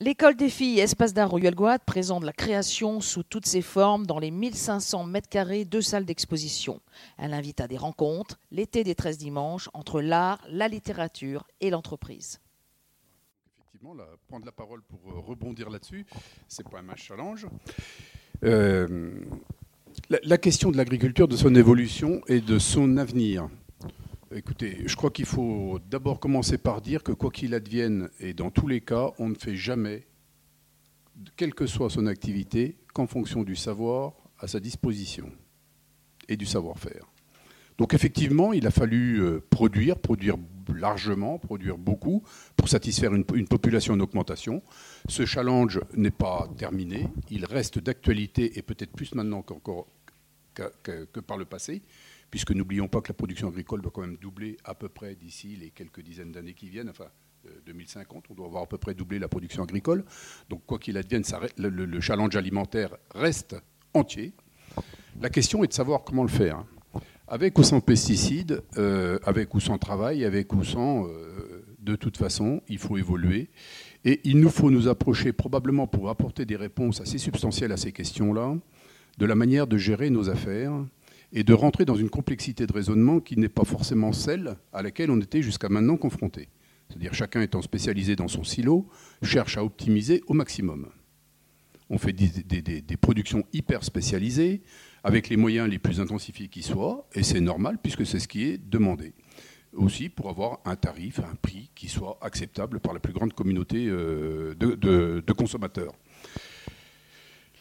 L'école des filles Espace d'art Royal Guad présente la création sous toutes ses formes dans les 1500 mètres carrés de salles d'exposition. Elle invite à des rencontres, l'été des 13 dimanches, entre l'art, la littérature et l'entreprise. Effectivement, prendre la parole pour euh, rebondir là-dessus, c'est pas un challenge. Euh, la, question de l'agriculture, de son évolution et de son avenir. Écoutez, je crois qu'il faut d'abord commencer par dire que quoi qu'il advienne, et dans tous les cas, on ne fait jamais, quelle que soit son activité, qu'en fonction du savoir à sa disposition et du savoir-faire. Donc effectivement, il a fallu euh, produire, produire largement, produire beaucoup pour satisfaire une, population en augmentation. Ce challenge n'est pas terminé, il reste d'actualité et peut-être plus maintenant qu'encore que par le passé puisque n'oublions pas que la production agricole doit quand même doubler à peu près d'ici les quelques dizaines d'années qui viennent, enfin 2050, on doit avoir à peu près doublé la production agricole. Donc quoi qu'il advienne, le, challenge alimentaire reste entier. La question est de savoir comment le faire. Avec ou sans pesticides, euh, avec ou sans travail, avec ou sans, euh, de toute façon, il faut évoluer. Et il nous faut nous approcher probablement pour apporter des réponses assez substantielles à ces questions-là, de la manière de gérer nos affaires, et de rentrer dans une complexité de raisonnement qui n'est pas forcément celle à laquelle on était jusqu'à maintenant confronté. C'est-à-dire chacun étant spécialisé dans son silo, cherche à optimiser au maximum. On fait des, productions hyper spécialisées, avec les moyens les plus intensifiés qui soient, et c'est normal puisque c'est ce qui est demandé. Aussi pour avoir un tarif, un prix qui soit acceptable par la plus grande communauté euh, de consommateurs.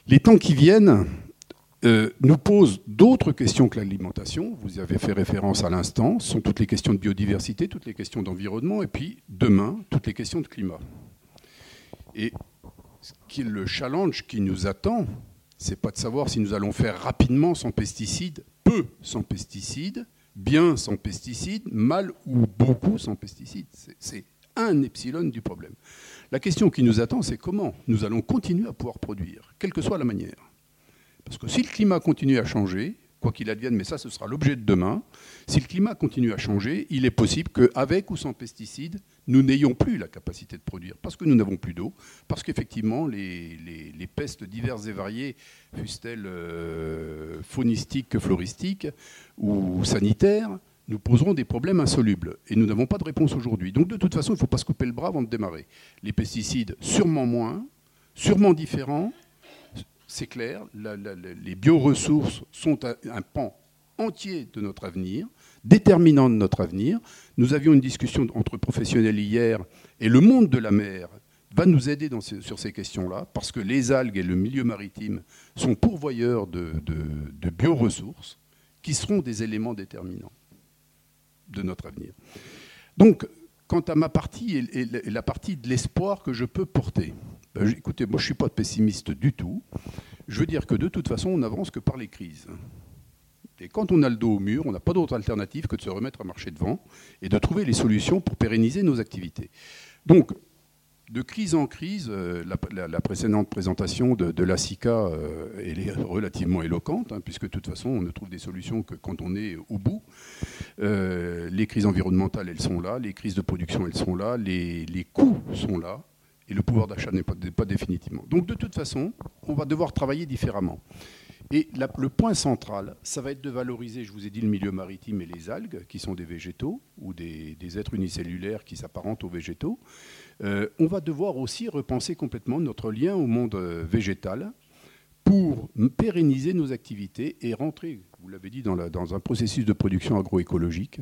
Les temps qui viennent, euh, nous pose d'autres questions que l'alimentation. Vous y avez fait référence à l'instant. Ce sont toutes les questions de biodiversité, toutes les questions d'environnement, et puis demain, toutes les questions de climat. Et le challenge qui nous attend, c'est pas de savoir si nous allons faire rapidement sans pesticides, peu sans pesticides, bien sans pesticides, mal ou beaucoup sans pesticides. C'est un epsilon du problème. La question qui nous attend, c'est comment nous allons continuer à pouvoir produire, quelle que soit la manière. Parce que si le climat continue à changer, quoi qu'il advienne, mais ça ce sera l'objet de demain, si le climat continue à changer, il est possible qu'avec ou sans pesticides, nous n'ayons plus la capacité de produire, parce que nous n'avons plus d'eau, parce qu'effectivement les, pestes diverses et variées, fussent-elles euh, faunistiques que floristiques ou sanitaires, nous poseront des problèmes insolubles. Et nous n'avons pas de réponse aujourd'hui. Donc de toute façon, il ne faut pas se couper le bras avant de démarrer. Les pesticides, sûrement moins, sûrement différents, c'est clair, les bioressources sont un, pan entier de notre avenir, déterminant de notre avenir. Nous avions une discussion entre professionnels hier, et le monde de la mer va nous aider sur ces questions-là, parce que les algues et le milieu maritime sont pourvoyeurs de, bioressources qui seront des éléments déterminants de notre avenir. Donc, quant à ma partie et la partie de l'espoir que je peux porter, euh, écoutez, moi je ne suis pas pessimiste du tout. Je veux dire que de toute façon, on n'avance que par les crises. Et quand on a le dos au mur, on n'a pas d'autre alternative que de se remettre à marcher devant et de trouver les solutions pour pérenniser nos activités. Donc, de crise en crise, euh, la, précédente présentation de, la SICA euh, est relativement éloquente, hein, puisque de toute façon, on ne trouve des solutions que quand on est au bout. les crises environnementales, elles sont là, les crises de production, elles sont là, les coûts sont là et le pouvoir d'achat n'est pas, définitivement. Donc de toute façon, on va devoir travailler différemment. Et le point central, ça va être de valoriser, je vous ai dit, le milieu maritime et les algues, qui sont des végétaux, ou des, êtres unicellulaires qui s'apparentent aux végétaux. Euh, on va devoir aussi repenser complètement notre lien au monde euh, végétal pour pérenniser nos activités et rentrer, vous l'avez dit, dans, dans un processus de production agroécologique,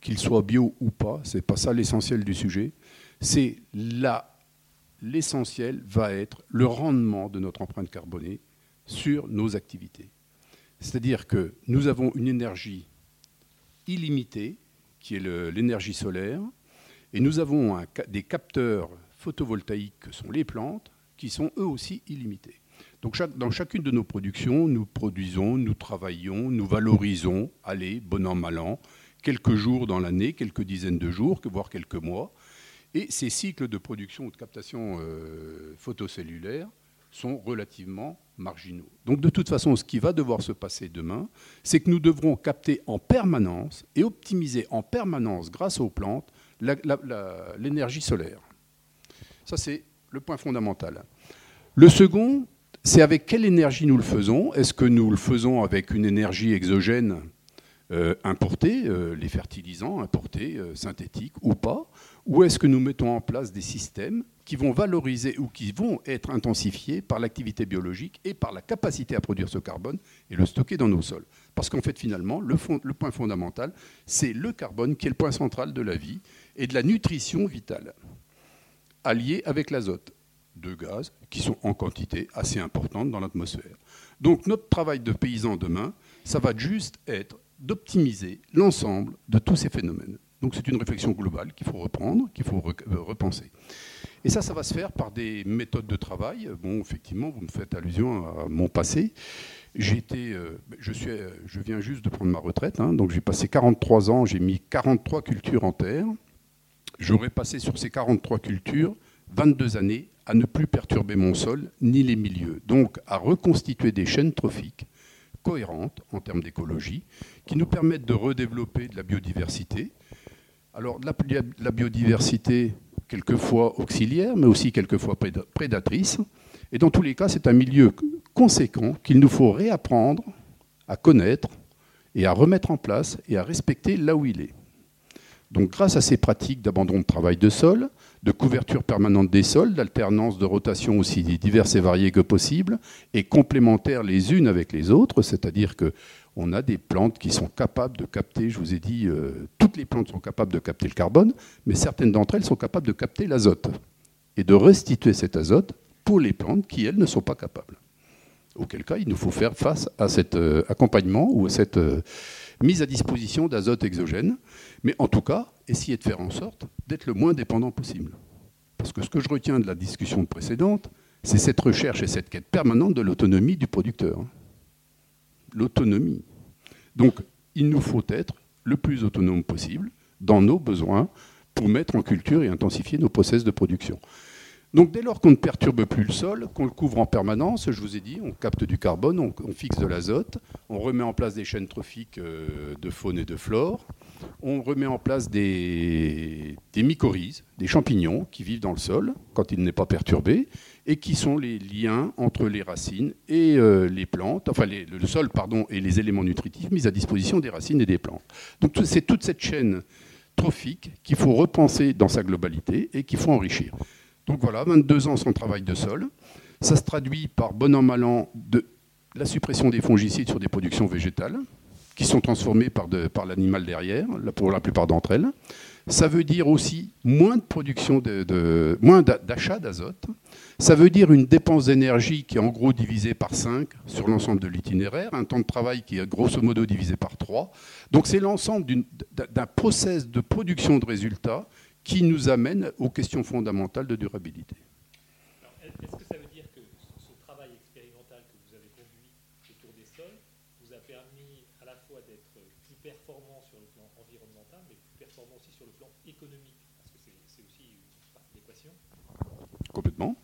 qu'il soit bio ou pas, c'est pas ça l'essentiel du sujet. C'est la l'essentiel va être le rendement de notre empreinte carbonée sur nos activités. C'est-à-dire que nous avons une énergie illimitée, qui est l'énergie solaire, et nous avons des capteurs photovoltaïques que sont les plantes, qui sont eux aussi illimités. Donc dans chacune de nos productions, nous produisons, nous travaillons, nous valorisons, allez, bon an, mal an, quelques jours dans l'année, quelques dizaines de jours, voire quelques mois, et ces cycles de production ou de captation euh, photocellulaire sont relativement marginaux. Donc de toute façon, ce qui va devoir se passer demain, c'est que nous devrons capter en permanence et optimiser en permanence, grâce aux plantes, l'énergie solaire. Ça, c'est le point fondamental. Le second, c'est avec quelle énergie nous le faisons. Est-ce que nous le faisons avec une énergie exogène euh, importée, euh, les fertilisants importés, synthétiques ou pas? Ou est-ce que nous mettons en place des systèmes qui vont valoriser ou qui vont être intensifiés par l'activité biologique et par la capacité à produire ce carbone et le stocker dans nos sols? Parce qu'en fait, finalement, le, le point fondamental, c'est le carbone qui est le point central de la vie et de la nutrition vitale, allié avec l'azote deux gaz qui sont en quantité assez importante dans l'atmosphère. Donc notre travail de paysan demain, ça va juste être d'optimiser l'ensemble de tous ces phénomènes. Donc c'est une réflexion globale qu'il faut reprendre, qu'il faut euh, repenser. Et ça, ça va se faire par des méthodes de travail. Bon, effectivement, vous me faites allusion à mon passé. Été, euh, je, suis, euh, je viens juste de prendre ma retraite, hein. donc j'ai passé 43 ans, j'ai mis 43 cultures en terre. J'aurais passé sur ces 43 cultures 22 années à ne plus perturber mon sol ni les milieux, donc à reconstituer des chaînes trophiques cohérentes en termes d'écologie, qui nous permettent de redévelopper de la biodiversité. Alors la, biodiversité, quelquefois auxiliaire, mais aussi quelquefois prédatrice. Et dans tous les cas, c'est un milieu conséquent qu'il nous faut réapprendre à connaître et à remettre en place et à respecter là où il est. Donc grâce à ces pratiques d'abandon de travail de sol, de couverture permanente des sols, d'alternance de rotation aussi diverses et variées que possible, et complémentaires les unes avec les autres, c'est-à-dire que on a des plantes qui sont capables de capter, je vous ai dit, euh, toutes les plantes sont capables de capter le carbone, mais certaines d'entre elles sont capables de capter l'azote et de restituer cet azote pour les plantes qui, elles, ne sont pas capables. Auquel cas, il nous faut faire face à cet euh, accompagnement ou à cette euh, mise à disposition d'azote exogène, mais en tout cas, essayer de faire en sorte d'être le moins dépendant possible. Parce que ce que je retiens de la discussion précédente, c'est cette recherche et cette quête permanente de l'autonomie du producteur. L'autonomie. Donc, il nous faut être le plus autonome possible dans nos besoins pour mettre en culture et intensifier nos process de production. Donc dès lors qu'on ne perturbe plus le sol, qu'on le couvre en permanence, je vous ai dit, on capte du carbone, on, fixe de l'azote, on remet en place des chaînes trophiques euh, de faune et de flore, on remet en place des, mycorhizes, des champignons qui vivent dans le sol quand il n'est pas perturbé et qui sont les liens entre les racines et euh, les plantes, enfin le sol pardon, et les éléments nutritifs mis à disposition des racines et des plantes. Donc c'est toute cette chaîne trophique qu'il faut repenser dans sa globalité et qu'il faut enrichir. Donc voilà, 22 ans sans travail de sol. Ça se traduit par bon an, mal an de la suppression des fongicides sur des productions végétales qui sont transformées par, l'animal derrière, pour la plupart d'entre elles. Ça veut dire aussi moins de production, de, moins d'achat d'azote. Ça veut dire une dépense d'énergie qui est en gros divisée par 5 sur l'ensemble de l'itinéraire, un temps de travail qui est grosso modo divisé par 3. Donc c'est l'ensemble d'un process de production de résultats qui nous amène aux questions fondamentales de durabilité. Est-ce que ça veut dire que ce travail expérimental que vous avez conduit autour des sols vous a permis à la fois d'être plus performant sur le plan environnemental, mais plus performant aussi sur le plan économique? Parce que c'est aussi une partie de l'équation. Complètement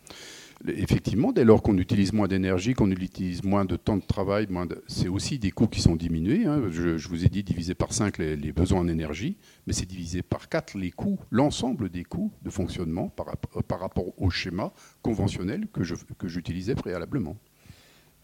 effectivement, dès lors qu'on utilise moins d'énergie, qu'on utilise moins de temps de travail, c'est aussi des coûts qui sont diminués. Hein. Je, vous ai dit diviser par 5 les, besoins en énergie, mais c'est divisé par 4 les coûts, l'ensemble des coûts de fonctionnement par, rapport au schéma conventionnel que j'utilisais préalablement.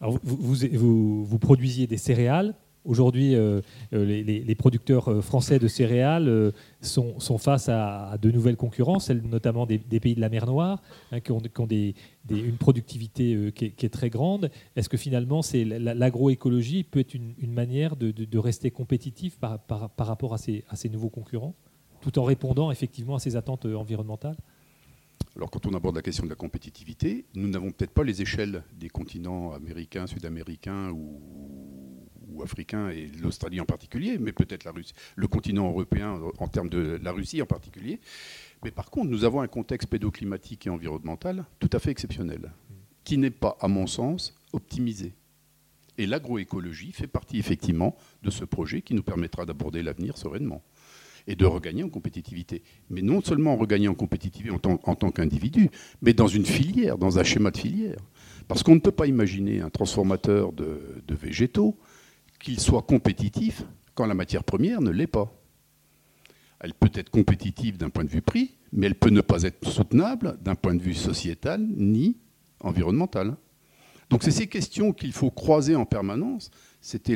vous, vous produisiez des céréales Aujourd'hui, euh, euh, les, producteurs euh, français de céréales sont, face à, de nouvelles concurrences, celles notamment des, pays de la mer Noire, hein, qui ont, une productivité qui est, très grande. Est-ce que finalement, l'agroécologie peut être une, manière de, rester compétitif par, rapport à ces, à ces nouveaux concurrents, tout en répondant effectivement à ces attentes environnementales? Alors quand on aborde la question de la compétitivité, nous n'avons peut-être pas les échelles des continents américains, sud-américains ou africain et l'Australie en particulier, mais peut-être la Russie, le continent européen en termes de la Russie en particulier. Mais par contre, nous avons un contexte pédoclimatique et environnemental tout à fait exceptionnel, qui n'est pas, à mon sens, optimisé. Et l'agroécologie fait partie effectivement de ce projet qui nous permettra d'aborder l'avenir sereinement et de regagner en compétitivité. Mais non seulement en regagner en compétitivité en tant, qu'individu, mais dans une filière, dans un schéma de filière. Parce qu'on ne peut pas imaginer un transformateur de végétaux qu'il soit compétitif quand la matière première ne l'est pas. Elle peut être compétitive d'un point de vue prix, mais elle peut ne pas être soutenable d'un point de vue sociétal ni environnemental. Donc c'est ces questions qu'il faut croiser en permanence. C'était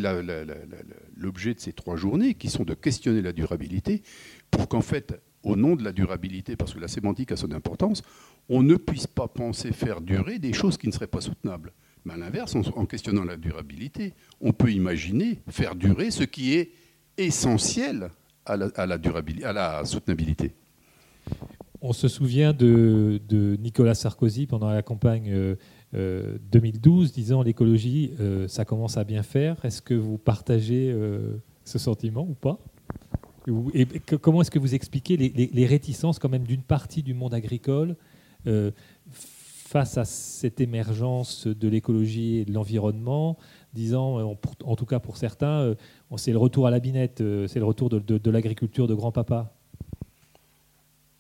l'objet de ces trois journées qui sont de questionner la durabilité pour qu'en fait, au nom de la durabilité, parce que la sémantique a son importance, on ne puisse pas penser faire durer des choses qui ne seraient pas soutenables. Mais à l'inverse, en questionnant la durabilité, on peut imaginer faire durer ce qui est essentiel à la, durabilité, à la soutenabilité. On se souvient de, Nicolas Sarkozy pendant la campagne 2012 euh, disant l'écologie, euh, ça commence à bien faire. Est-ce que vous partagez euh, ce sentiment ou pas? Comment est-ce que vous expliquez les, réticences quand même d'une partie du monde agricole face à cette émergence de l'écologie et de l'environnement, disant, euh, en tout cas pour certains, euh, c'est le retour à la binette, euh, c'est le retour de, l'agriculture de grand-papa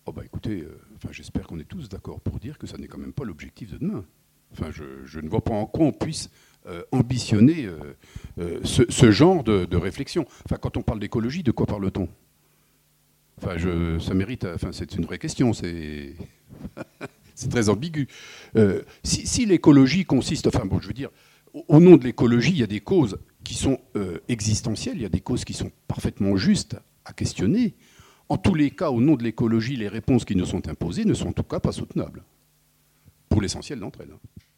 oh bah écoutez, enfin, j'espère qu'on est tous d'accord pour dire que ça n'est quand même pas l'objectif de demain. Enfin, je, ne vois pas en quoi on puisse ambitionner ce, genre de, réflexion. Enfin, quand on parle d'écologie, de quoi parle-t-on? Enfin, je, ça mérite. Enfin, c'est une vraie question. C'est c'est très ambigu. Euh, si, l'écologie consiste, enfin bon, je veux dire, au, nom de l'écologie, il y a des causes qui sont euh, existentielles, il y a des causes qui sont parfaitement justes à questionner. En tous les cas, au nom de l'écologie, les réponses qui nous sont imposées ne sont en tout cas pas soutenables, pour l'essentiel d'entre elles. Merci.